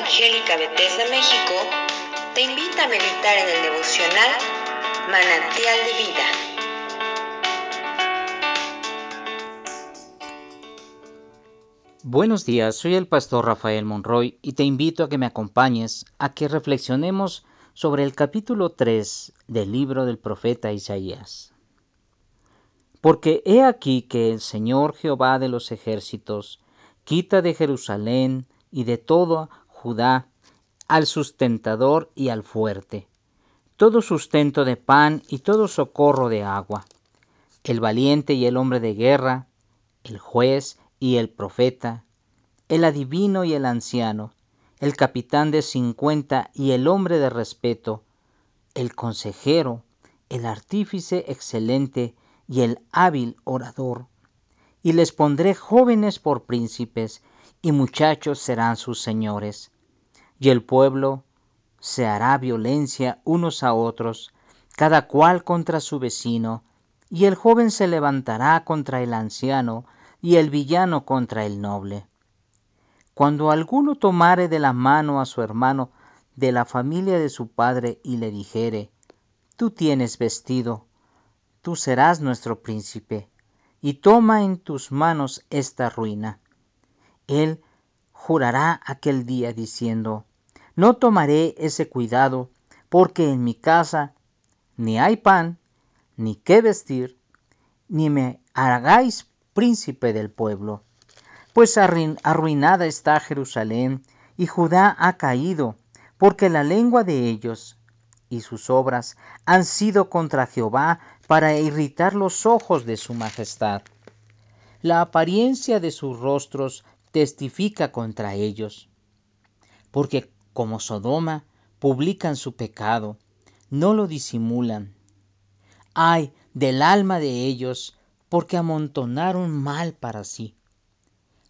Evangélica Bethesda México te invita a meditar en el devocional Manantial de Vida. Buenos días, soy el pastor Rafael Monroy y te invito a que me acompañes a que reflexionemos sobre el capítulo 3 del libro del profeta Isaías. Porque he aquí que el Señor Jehová de los ejércitos quita de Jerusalén y de todo Judá al sustentador y al fuerte, todo sustento de pan y todo socorro de agua, el valiente y el hombre de guerra, el juez y el profeta, el adivino y el anciano, el capitán de cincuenta y el hombre de respeto, el consejero, el artífice excelente y el hábil orador. Y les pondré jóvenes por príncipes, y muchachos serán sus señores. Y el pueblo se hará violencia unos a otros, cada cual contra su vecino, y el joven se levantará contra el anciano, y el villano contra el noble. Cuando alguno tomare de la mano a su hermano de la familia de su padre y le dijere, Tú tienes vestido, tú serás nuestro príncipe, y toma en tus manos esta ruina. Él jurará aquel día diciendo, No tomaré ese cuidado, porque en mi casa ni hay pan, ni qué vestir, ni me hagáis príncipe del pueblo pues arruinada está Jerusalén y Judá ha caído, porque la lengua de ellos y sus obras han sido contra Jehová para irritar los ojos de su majestad. La apariencia de sus rostros testifica contra ellos, porque como Sodoma publican su pecado, no lo disimulan. Ay del alma de ellos, porque amontonaron mal para sí.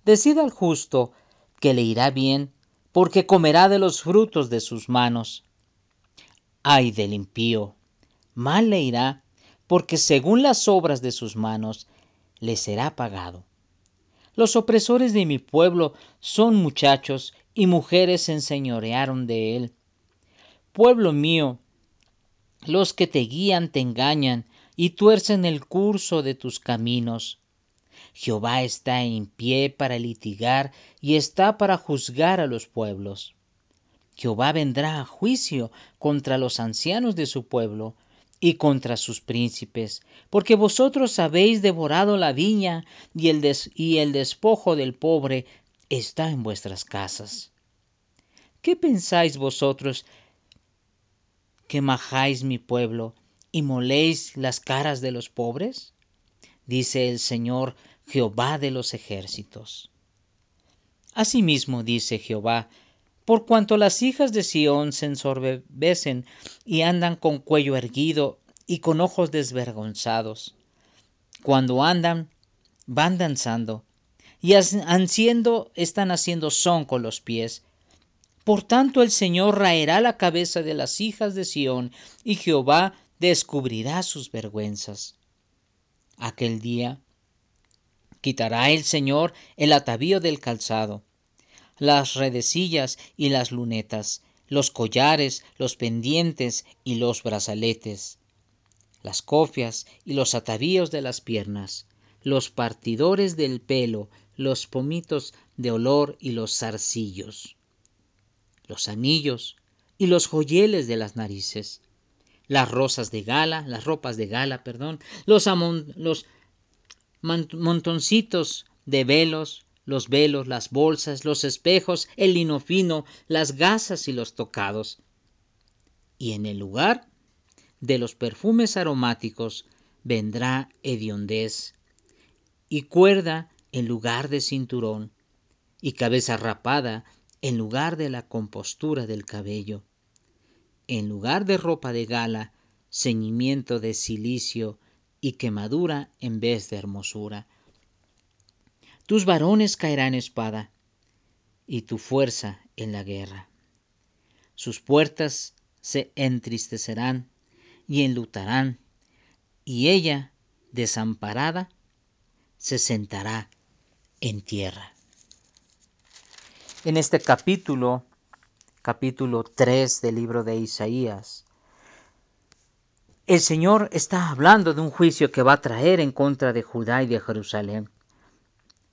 Decida al justo que le irá bien, porque comerá de los frutos de sus manos. Ay del impío, mal le irá, porque según las obras de sus manos le será pagado. Los opresores de mi pueblo son muchachos y mujeres se enseñorearon de él. Pueblo mío, los que te guían te engañan y tuercen el curso de tus caminos. Jehová está en pie para litigar y está para juzgar a los pueblos. Jehová vendrá a juicio contra los ancianos de su pueblo y contra sus príncipes, porque vosotros habéis devorado la viña y el, despojo del pobre está en vuestras casas. ¿Qué pensáis vosotros que majáis mi pueblo y moléis las caras de los pobres? Dice el Señor Jehová de los ejércitos. Asimismo dice Jehová, por cuanto las hijas de Sión se ensorbecen y andan con cuello erguido y con ojos desvergonzados. Cuando andan, van danzando, y haciendo, están haciendo son con los pies. Por tanto el Señor raerá la cabeza de las hijas de Sión, y Jehová descubrirá sus vergüenzas. Aquel día Quitará el Señor el atavío del calzado, las redecillas y las lunetas, los collares, los pendientes y los brazaletes, las cofias y los atavíos de las piernas, los partidores del pelo, los pomitos de olor y los zarcillos, los anillos y los joyeles de las narices, las rosas de gala, las ropas de gala, perdón, los, los montoncitos de velos, los velos, las bolsas, los espejos, el lino fino, las gasas y los tocados. Y en el lugar de los perfumes aromáticos vendrá hediondez, y cuerda en lugar de cinturón, y cabeza rapada en lugar de la compostura del cabello. En lugar de ropa de gala, ceñimiento de silicio y quemadura en vez de hermosura. Tus varones caerán espada y tu fuerza en la guerra. Sus puertas se entristecerán y enlutarán, y ella, desamparada, se sentará en tierra. En este capítulo capítulo 3 del libro de Isaías, el Señor está hablando de un juicio que va a traer en contra de Judá y de Jerusalén.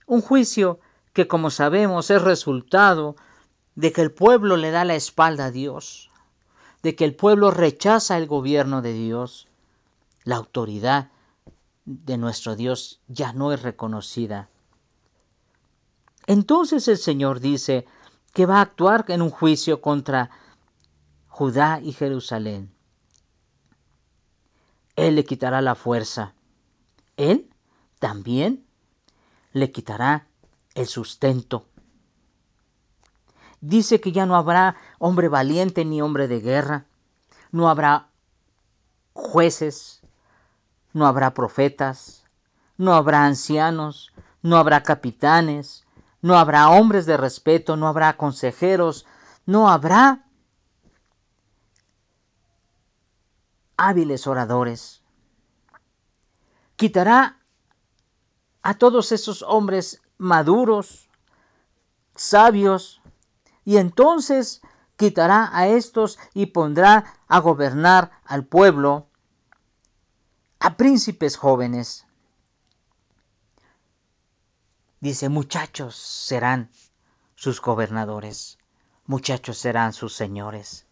Un juicio que, como sabemos, es resultado de que el pueblo le da la espalda a Dios, de que el pueblo rechaza el gobierno de Dios, la autoridad de nuestro Dios ya no es reconocida. Entonces el Señor dice que va a actuar en un juicio contra Judá y Jerusalén. Él le quitará la fuerza. Él también le quitará el sustento. Dice que ya no habrá hombre valiente ni hombre de guerra, no habrá jueces, no habrá profetas, no habrá ancianos, no habrá capitanes, no habrá hombres de respeto, no habrá consejeros, no habrá hábiles oradores. Quitará a todos esos hombres maduros, sabios, y entonces quitará a estos y pondrá a gobernar al pueblo a príncipes jóvenes. Dice, muchachos serán sus gobernadores, muchachos serán sus señores.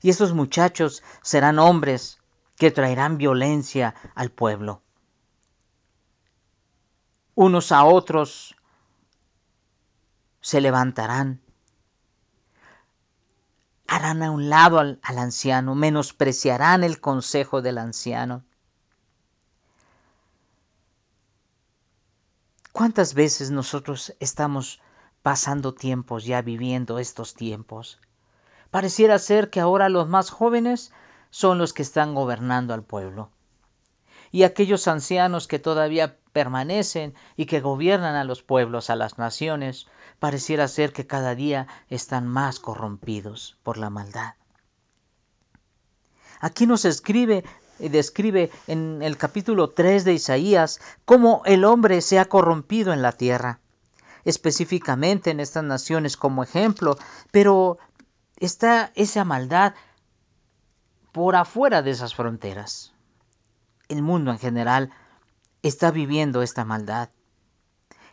Y esos muchachos serán hombres que traerán violencia al pueblo. Unos a otros se levantarán, harán a un lado al, anciano, menospreciarán el consejo del anciano ¿Cuántas veces nosotros estamos pasando tiempos ya viviendo estos tiempos? Pareciera ser que ahora los más jóvenes son los que están gobernando al pueblo. Y aquellos ancianos que todavía permanecen y que gobiernan a los pueblos, a las naciones, pareciera ser que cada día están más corrompidos por la maldad. Aquí nos escribe describe en el capítulo 3 de Isaías cómo el hombre se ha corrompido en la tierra, específicamente en estas naciones como ejemplo, pero está esa maldad por afuera de esas fronteras. El mundo en general está viviendo esta maldad,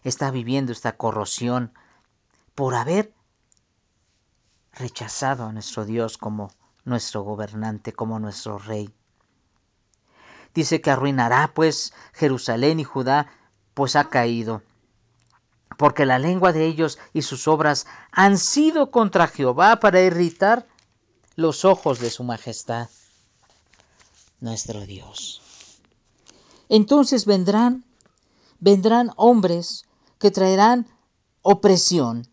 está viviendo esta corrosión por haber rechazado a nuestro Dios como nuestro gobernante, como nuestro rey. Dice que arruinará pues Jerusalén y Judá, pues ha caído. Porque la lengua de ellos y sus obras han sido contra Jehová para irritar los ojos de su majestad, nuestro Dios. Entonces vendrán, vendrán hombres que traerán opresión.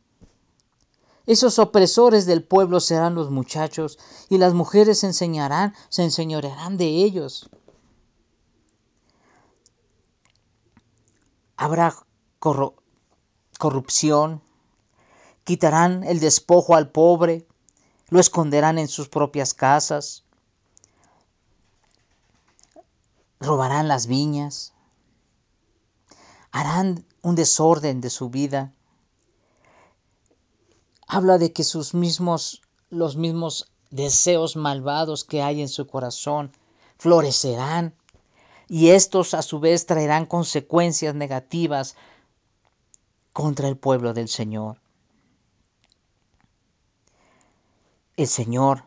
Esos opresores del pueblo serán los muchachos y las mujeres enseñarán, se enseñorearán de ellos. habrá corrupción, quitarán el despojo al pobre, lo esconderán en sus propias casas, robarán las viñas, harán un desorden de su vida. Habla de que sus mismos, los mismos deseos malvados que hay en su corazón florecerán y estos a su vez traerán consecuencias negativas contra el pueblo del Señor. El Señor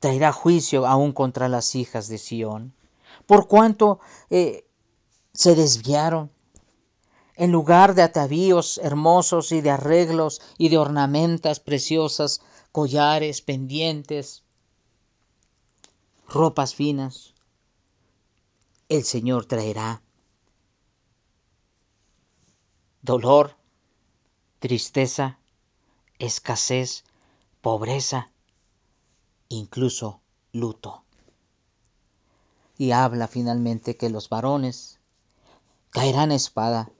traerá juicio aún contra las hijas de Sión, por cuanto eh, se desviaron. En lugar de atavíos hermosos y de arreglos y de ornamentas preciosas, collares, pendientes, ropas finas, el Señor traerá dolor, tristeza, escasez, pobreza, incluso luto. Y habla finalmente que los varones caerán espada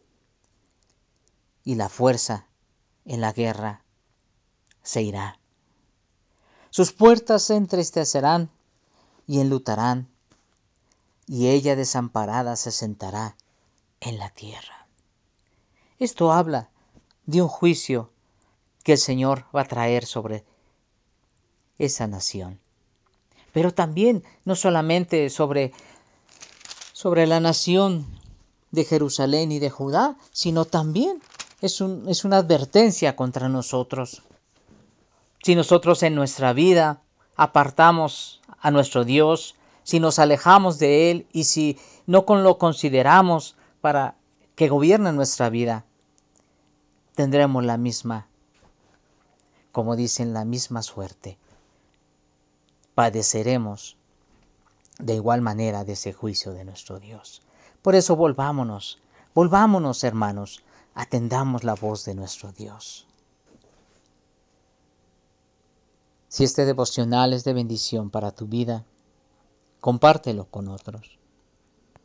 y la fuerza en la guerra se irá. Sus puertas se entristecerán y enlutarán y ella desamparada se sentará en la tierra. Esto habla de un juicio que el Señor va a traer sobre esa nación. Pero también no solamente sobre, sobre la nación de Jerusalén y de Judá, sino también es, un, es una advertencia contra nosotros. Si nosotros en nuestra vida apartamos a nuestro Dios, si nos alejamos de Él y si no lo consideramos para que gobierne nuestra vida, tendremos la misma, como dicen, la misma suerte. Padeceremos de igual manera de ese juicio de nuestro Dios. Por eso volvámonos, volvámonos hermanos, atendamos la voz de nuestro Dios. Si este devocional es de bendición para tu vida, compártelo con otros.